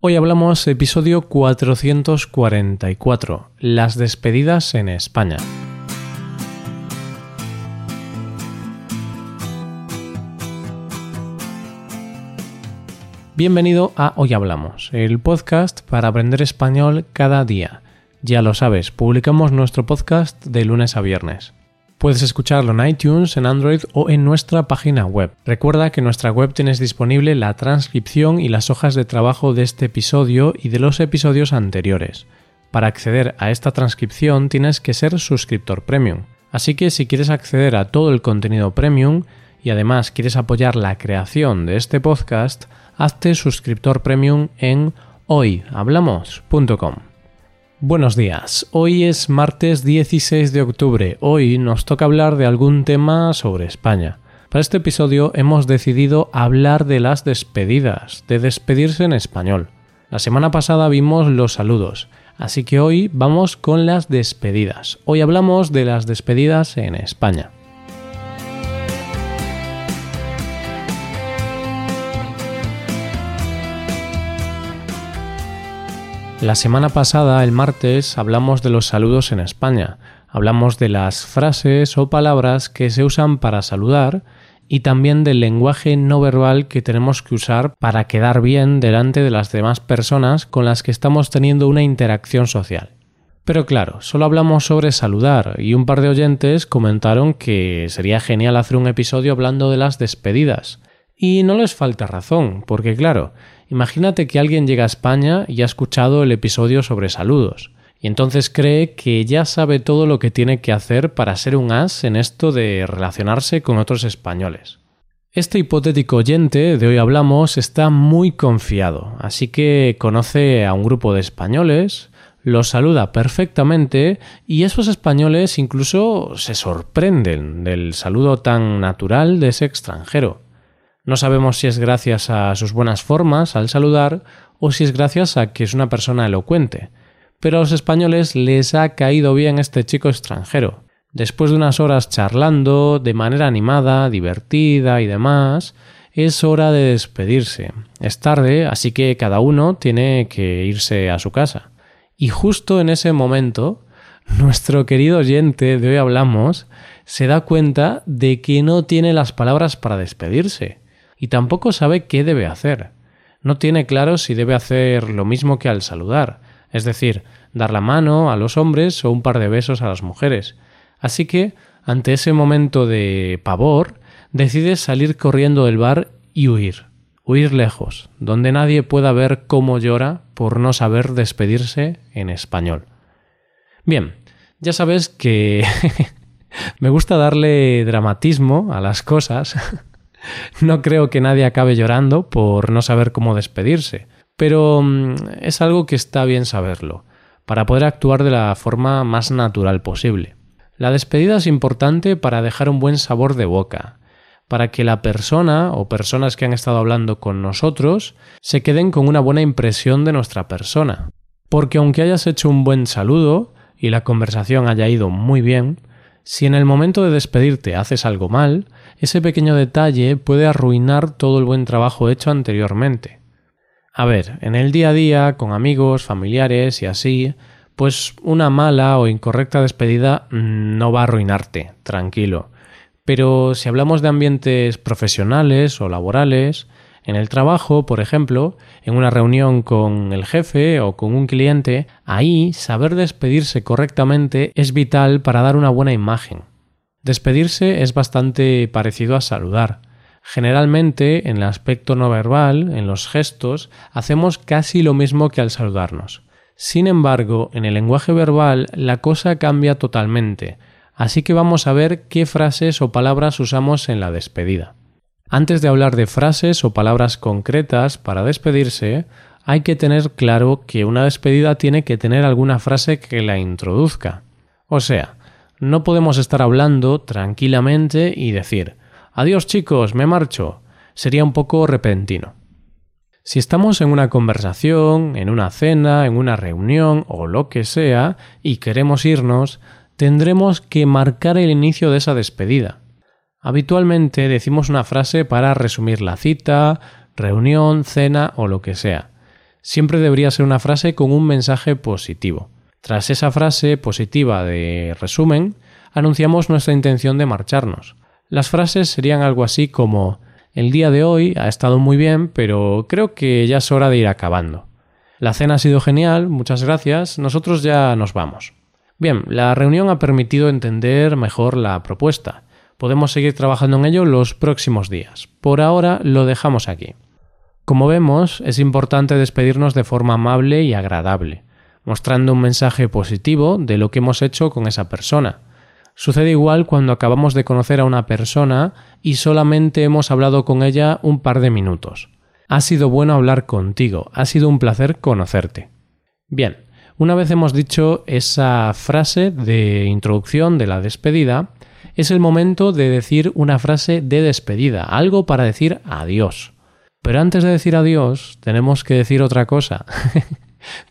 Hoy hablamos episodio 444, las despedidas en España. Bienvenido a Hoy Hablamos, el podcast para aprender español cada día. Ya lo sabes, publicamos nuestro podcast de lunes a viernes. Puedes escucharlo en iTunes, en Android o en nuestra página web. Recuerda que en nuestra web tienes disponible la transcripción y las hojas de trabajo de este episodio y de los episodios anteriores. Para acceder a esta transcripción tienes que ser suscriptor premium. Así que si quieres acceder a todo el contenido premium y además quieres apoyar la creación de este podcast, hazte suscriptor premium en hoyhablamos.com. Buenos días, hoy es martes 16 de octubre, hoy nos toca hablar de algún tema sobre España. Para este episodio hemos decidido hablar de las despedidas, de despedirse en español. La semana pasada vimos los saludos, así que hoy vamos con las despedidas. Hoy hablamos de las despedidas en España. La semana pasada, el martes, hablamos de los saludos en España. Hablamos de las frases o palabras que se usan para saludar y también del lenguaje no verbal que tenemos que usar para quedar bien delante de las demás personas con las que estamos teniendo una interacción social. Pero claro, solo hablamos sobre saludar y un par de oyentes comentaron que sería genial hacer un episodio hablando de las despedidas. Y no les falta razón, porque claro, Imagínate que alguien llega a España y ha escuchado el episodio sobre saludos, y entonces cree que ya sabe todo lo que tiene que hacer para ser un as en esto de relacionarse con otros españoles. Este hipotético oyente de hoy hablamos está muy confiado, así que conoce a un grupo de españoles, los saluda perfectamente y esos españoles incluso se sorprenden del saludo tan natural de ese extranjero. No sabemos si es gracias a sus buenas formas al saludar o si es gracias a que es una persona elocuente. Pero a los españoles les ha caído bien este chico extranjero. Después de unas horas charlando, de manera animada, divertida y demás, es hora de despedirse. Es tarde, así que cada uno tiene que irse a su casa. Y justo en ese momento, nuestro querido oyente de hoy hablamos se da cuenta de que no tiene las palabras para despedirse y tampoco sabe qué debe hacer. No tiene claro si debe hacer lo mismo que al saludar, es decir, dar la mano a los hombres o un par de besos a las mujeres. Así que, ante ese momento de pavor, decide salir corriendo del bar y huir. Huir lejos, donde nadie pueda ver cómo llora por no saber despedirse en español. Bien, ya sabes que me gusta darle dramatismo a las cosas no creo que nadie acabe llorando por no saber cómo despedirse, pero mm, es algo que está bien saberlo, para poder actuar de la forma más natural posible. La despedida es importante para dejar un buen sabor de boca, para que la persona o personas que han estado hablando con nosotros se queden con una buena impresión de nuestra persona. Porque aunque hayas hecho un buen saludo y la conversación haya ido muy bien, si en el momento de despedirte haces algo mal, ese pequeño detalle puede arruinar todo el buen trabajo hecho anteriormente. A ver, en el día a día, con amigos, familiares y así, pues una mala o incorrecta despedida no va a arruinarte, tranquilo. Pero si hablamos de ambientes profesionales o laborales, en el trabajo, por ejemplo, en una reunión con el jefe o con un cliente, ahí saber despedirse correctamente es vital para dar una buena imagen. Despedirse es bastante parecido a saludar. Generalmente, en el aspecto no verbal, en los gestos, hacemos casi lo mismo que al saludarnos. Sin embargo, en el lenguaje verbal la cosa cambia totalmente, así que vamos a ver qué frases o palabras usamos en la despedida. Antes de hablar de frases o palabras concretas para despedirse, hay que tener claro que una despedida tiene que tener alguna frase que la introduzca. O sea, no podemos estar hablando tranquilamente y decir Adiós chicos, me marcho. Sería un poco repentino. Si estamos en una conversación, en una cena, en una reunión o lo que sea y queremos irnos, tendremos que marcar el inicio de esa despedida. Habitualmente decimos una frase para resumir la cita, reunión, cena o lo que sea. Siempre debería ser una frase con un mensaje positivo. Tras esa frase positiva de resumen, anunciamos nuestra intención de marcharnos. Las frases serían algo así como el día de hoy ha estado muy bien, pero creo que ya es hora de ir acabando. La cena ha sido genial, muchas gracias, nosotros ya nos vamos. Bien, la reunión ha permitido entender mejor la propuesta. Podemos seguir trabajando en ello los próximos días. Por ahora lo dejamos aquí. Como vemos, es importante despedirnos de forma amable y agradable, mostrando un mensaje positivo de lo que hemos hecho con esa persona. Sucede igual cuando acabamos de conocer a una persona y solamente hemos hablado con ella un par de minutos. Ha sido bueno hablar contigo, ha sido un placer conocerte. Bien, una vez hemos dicho esa frase de introducción de la despedida, es el momento de decir una frase de despedida, algo para decir adiós. Pero antes de decir adiós, tenemos que decir otra cosa.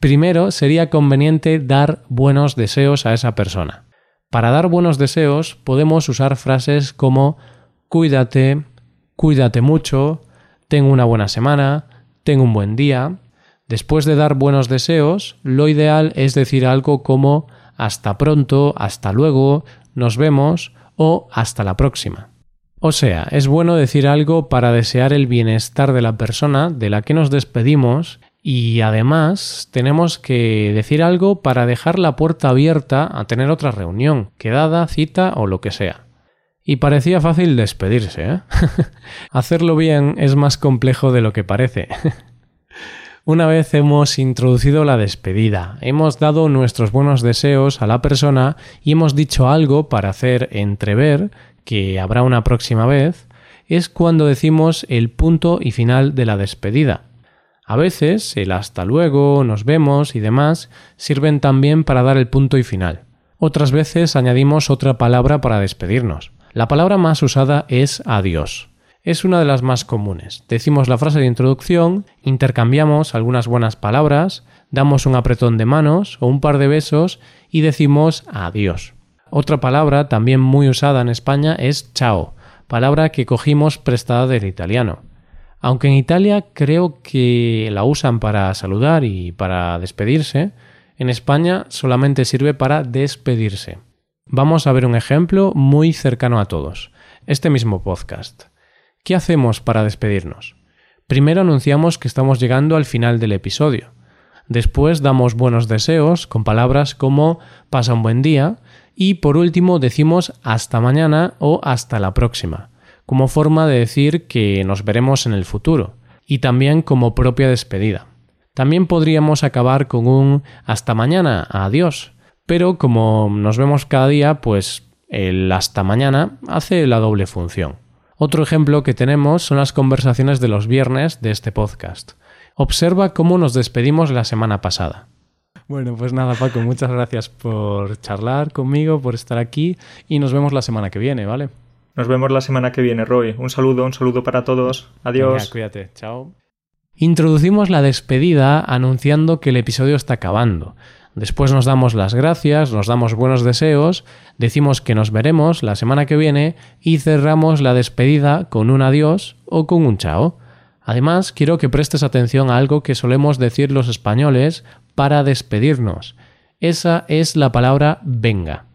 Primero, sería conveniente dar buenos deseos a esa persona. Para dar buenos deseos podemos usar frases como cuídate, cuídate mucho, tengo una buena semana, tengo un buen día. Después de dar buenos deseos, lo ideal es decir algo como hasta pronto, hasta luego, nos vemos o hasta la próxima. O sea, es bueno decir algo para desear el bienestar de la persona de la que nos despedimos y además tenemos que decir algo para dejar la puerta abierta a tener otra reunión, quedada, cita o lo que sea. Y parecía fácil despedirse, ¿eh? Hacerlo bien es más complejo de lo que parece. Una vez hemos introducido la despedida, hemos dado nuestros buenos deseos a la persona y hemos dicho algo para hacer entrever que habrá una próxima vez, es cuando decimos el punto y final de la despedida. A veces el hasta luego, nos vemos y demás sirven también para dar el punto y final. Otras veces añadimos otra palabra para despedirnos. La palabra más usada es adiós. Es una de las más comunes. Decimos la frase de introducción, intercambiamos algunas buenas palabras, damos un apretón de manos o un par de besos y decimos adiós. Otra palabra también muy usada en España es chao, palabra que cogimos prestada del italiano. Aunque en Italia creo que la usan para saludar y para despedirse, en España solamente sirve para despedirse. Vamos a ver un ejemplo muy cercano a todos. Este mismo podcast. ¿Qué hacemos para despedirnos? Primero anunciamos que estamos llegando al final del episodio. Después damos buenos deseos con palabras como pasa un buen día y por último decimos hasta mañana o hasta la próxima, como forma de decir que nos veremos en el futuro, y también como propia despedida. También podríamos acabar con un hasta mañana, adiós, pero como nos vemos cada día, pues el hasta mañana hace la doble función. Otro ejemplo que tenemos son las conversaciones de los viernes de este podcast. Observa cómo nos despedimos la semana pasada. Bueno, pues nada, Paco, muchas gracias por charlar conmigo, por estar aquí y nos vemos la semana que viene, ¿vale? Nos vemos la semana que viene, Roy. Un saludo, un saludo para todos. Adiós. cuídate, chao. Introducimos la despedida anunciando que el episodio está acabando. Después nos damos las gracias, nos damos buenos deseos, decimos que nos veremos la semana que viene y cerramos la despedida con un adiós o con un chao. Además, quiero que prestes atención a algo que solemos decir los españoles para despedirnos. Esa es la palabra venga.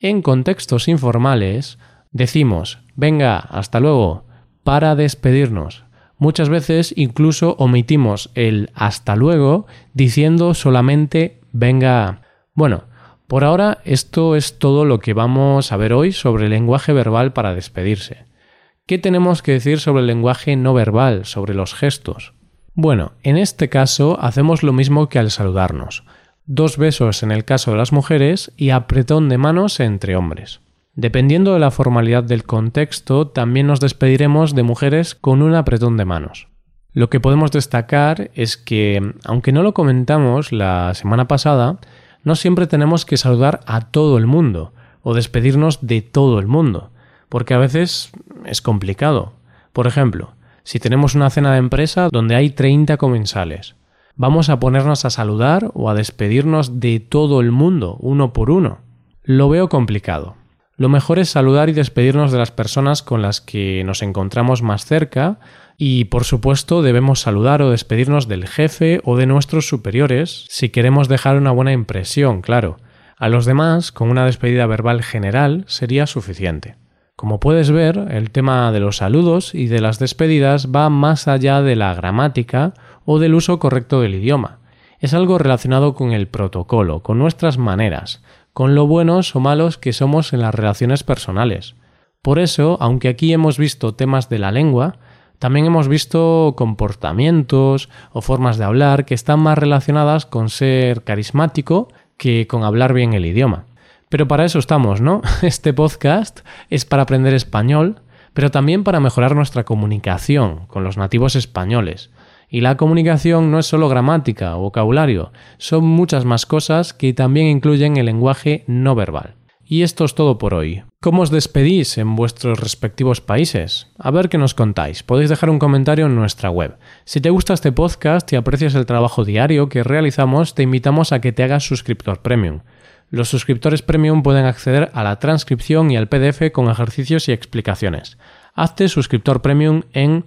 En contextos informales decimos venga, hasta luego, para despedirnos. Muchas veces incluso omitimos el hasta luego diciendo solamente venga. Bueno, por ahora esto es todo lo que vamos a ver hoy sobre el lenguaje verbal para despedirse. ¿Qué tenemos que decir sobre el lenguaje no verbal, sobre los gestos? Bueno, en este caso hacemos lo mismo que al saludarnos. Dos besos en el caso de las mujeres y apretón de manos entre hombres. Dependiendo de la formalidad del contexto, también nos despediremos de mujeres con un apretón de manos. Lo que podemos destacar es que, aunque no lo comentamos la semana pasada, no siempre tenemos que saludar a todo el mundo o despedirnos de todo el mundo, porque a veces es complicado. Por ejemplo, si tenemos una cena de empresa donde hay 30 comensales, ¿vamos a ponernos a saludar o a despedirnos de todo el mundo, uno por uno? Lo veo complicado. Lo mejor es saludar y despedirnos de las personas con las que nos encontramos más cerca Y por supuesto debemos saludar o despedirnos del jefe o de nuestros superiores si queremos dejar una buena impresión, claro. A los demás, con una despedida verbal general, sería suficiente. Como puedes ver, el tema de los saludos y de las despedidas va más allá de la gramática o del uso correcto del idioma. Es algo relacionado con el protocolo, con nuestras maneras, con lo buenos o malos que somos en las relaciones personales. Por eso, aunque aquí hemos visto temas de la lengua, también hemos visto comportamientos o formas de hablar que están más relacionadas con ser carismático que con hablar bien el idioma. Pero para eso estamos, ¿no? Este podcast es para aprender español, pero también para mejorar nuestra comunicación con los nativos españoles. Y la comunicación no es solo gramática o vocabulario, son muchas más cosas que también incluyen el lenguaje no verbal. Y esto es todo por hoy. ¿Cómo os despedís en vuestros respectivos países? A ver qué nos contáis. Podéis dejar un comentario en nuestra web. Si te gusta este podcast y aprecias el trabajo diario que realizamos, te invitamos a que te hagas suscriptor premium. Los suscriptores premium pueden acceder a la transcripción y al PDF con ejercicios y explicaciones. Hazte suscriptor premium en